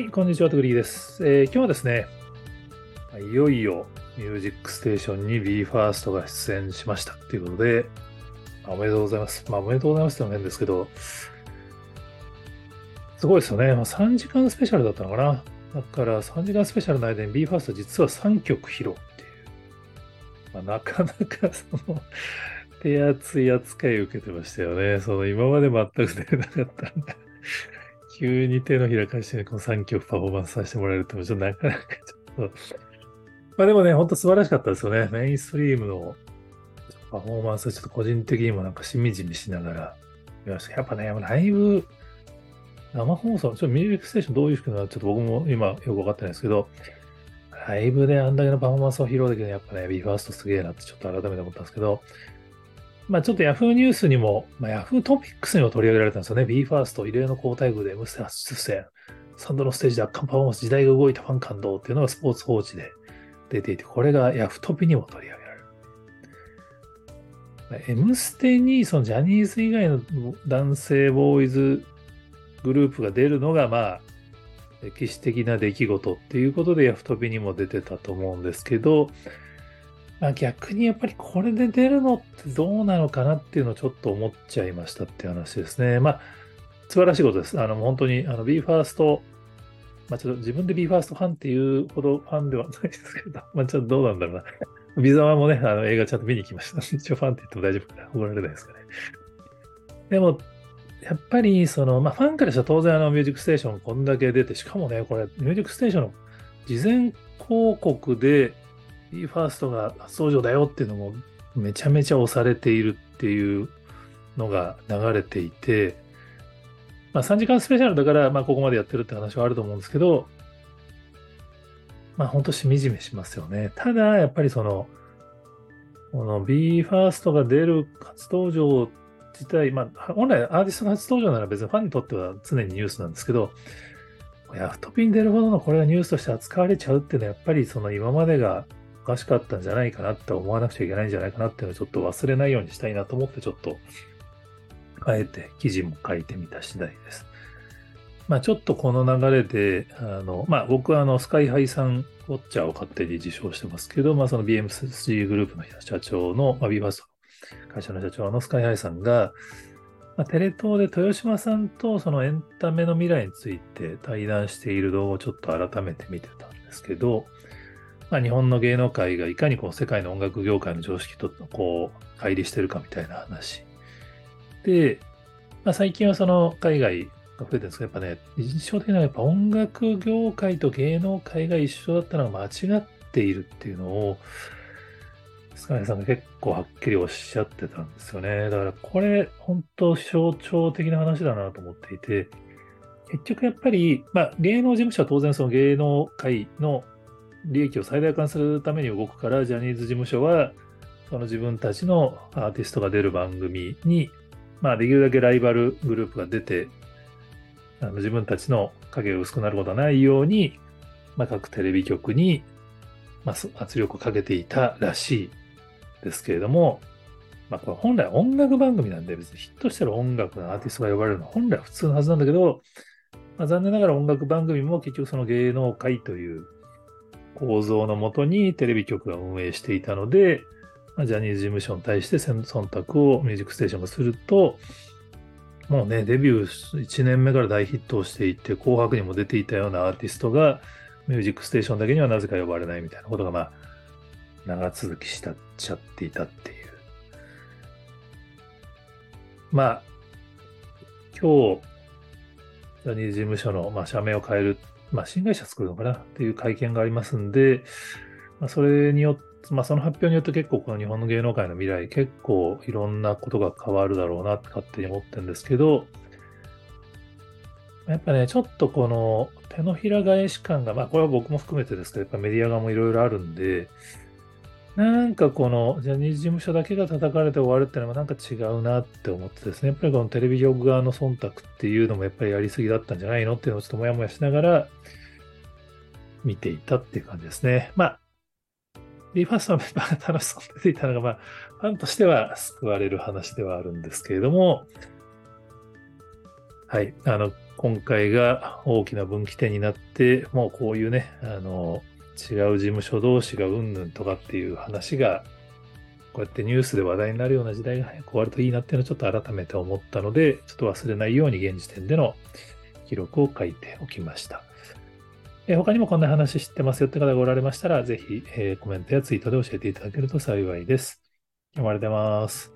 はい、こんにちは、とぐりです、えー、今日はですね、いよいよミュージックステーションに BE:FIRST が出演しましたということで、おめでとうございます。まあ、おめでとうございますってのは変ですけど、すごいですよね。まあ、3時間スペシャルだったのかな。だから3時間スペシャルの間に BE:FIRST 実は3曲披露っていう。まあ、なかなかその手厚い扱いを受けてましたよね。その今まで全く出なかったんで急に手のひら返して、この3曲パフォーマンスさせてもらえるって、ちょっとなかなかちょっと、まあでもね、ほんと素晴らしかったですよね。メインストリームのパフォーマンスちょっと個人的にもなんかしみじみしながら見ました。やっぱね、ライブ、生放送、ちょっとミュージックステーションどういう風なのかちょっと僕も今よくわかってないですけど、ライブであんだけのパフォーマンスを披露できるのはやっぱね、BE:FIRST すげえなってちょっと改めて思ったんですけど、まあちょっと Yahoo ニュースにも、まあ、Yahoo トピックスにも取り上げられたんですよね。BE:FIRST 異例の交代具で M ステ初出演。サンドのステージで圧巻パフォーマンス、時代が動いたファン感動っていうのがスポーツ報知で出ていて、これが Yahoo トピにも取り上げられる。M ステにそのジャニーズ以外の男性ボーイズグループが出るのが、まあ、歴史的な出来事っていうことでヤフトピにも出てたと思うんですけど、まあ、逆にやっぱりこれで出るのってどうなのかなっていうのをちょっと思っちゃいましたっていう話ですね。まあ、素晴らしいことです。あの、本当に、あの、BE:FIRST、まあ、ちょっと自分で BE:FIRST ファンっていうほどファンでは ないですけど、まあ、ちょっとどうなんだろうな。ビザワもね、あの映画ちゃんと見に行きました。一応ファンって言っても大丈夫かな怒られないですかね。でも、やっぱり、その、まあ、ファンからしたら当然、あの、ミュージックステーションこんだけ出て、しかもね、これ、ミュージックステーションの事前広告で、BE:FIRST が初登場だよっていうのもめちゃめちゃ押されているっていうのが流れていて、まあ3時間スペシャルだから、まあここまでやってるって話はあると思うんですけど、まあ本当しみじみしますよね。ただ、やっぱりその、この BE:FIRST が出る初登場自体、まあ本来アーティストの初登場なら別にファンにとっては常にニュースなんですけど、ヤフトピに出るほどのこれがニュースとして扱われちゃうっていうのはやっぱりその今までがかしかったんじゃないかなって思わなくちゃいけないんじゃないかなっていうのをちょっと忘れないようにしたいなと思ってちょっと、あえて記事も書いてみた次第です。まあちょっとこの流れで、あの、まあ僕はあのスカイハイさんウォッチャーを勝手に自称してますけど、まあその BMC グループの社長の、まあ b バースト会社の社長のスカイハイさんが、まあ、テレ東で豊島さんとそのエンタメの未来について対談している動画をちょっと改めて見てたんですけど、まあ、日本の芸能界がいかにこう世界の音楽業界の常識とこう乖離してるかみたいな話。で、まあ、最近はその海外が増えてるんですけど、やっぱね、印象的なのはやっぱ音楽業界と芸能界が一緒だったのが間違っているっていうのを、スカイさんが結構はっきりおっしゃってたんですよね。だからこれ、本当象徴的な話だなと思っていて、結局やっぱり、まあ、芸能事務所は当然その芸能界の利益を最大化するために動くから、ジャニーズ事務所は、その自分たちのアーティストが出る番組に、まあ、できるだけライバルグループが出て、あの自分たちの影が薄くなることはないように、まあ、各テレビ局に、まあ、圧力をかけていたらしいですけれども、まあ、これ本来音楽番組なんで別にヒットしてる音楽のアーティストが呼ばれるのは本来普通のはずなんだけど、まあ、残念ながら音楽番組も結局その芸能界という構造のもとにテレビ局が運営していたので、ジャニーズ事務所に対して忖度をミュージックステーションがすると、もうね、デビュー1年目から大ヒットをしていて、紅白にも出ていたようなアーティストが、ミュージックステーションだけにはなぜか呼ばれないみたいなことが、まあ、長続きしたっちゃっていたっていう。まあ、今日、ジャニーズ事務所の、まあ、社名を変えるまあ、新会社作るのかなっていう会見がありますんで、まあ、それによって、まあ、その発表によって結構この日本の芸能界の未来結構いろんなことが変わるだろうなって勝手に思ってるんですけど、やっぱね、ちょっとこの手のひら返し感が、まあこれは僕も含めてですけど、やっぱメディア側もいろいろあるんで、なんかこのジャニーズ事務所だけが叩かれて終わるっていうのもなんか違うなって思ってですね、やっぱりこのテレビ局側の忖度っていうのもやっぱりやりすぎだったんじゃないのっていうのをちょっともやもやしながら見ていたっていう感じですね。まあ、BE:FIRST のメンバーが楽しそうに出ていたのが、まあ、ファンとしては救われる話ではあるんですけれども、はい。あの、今回が大きな分岐点になって、もうこういうね、あの、違う事務所同士がうんぬんとかっていう話が、こうやってニュースで話題になるような時代が早く終わるといいなっていうのをちょっと改めて思ったので、ちょっと忘れないように現時点での記録を書いておきました。え他にもこんな話知ってますよって方がおられましたら、ぜひ、えコメントやツイートで教えていただけると幸いです。今日もありがとうございます。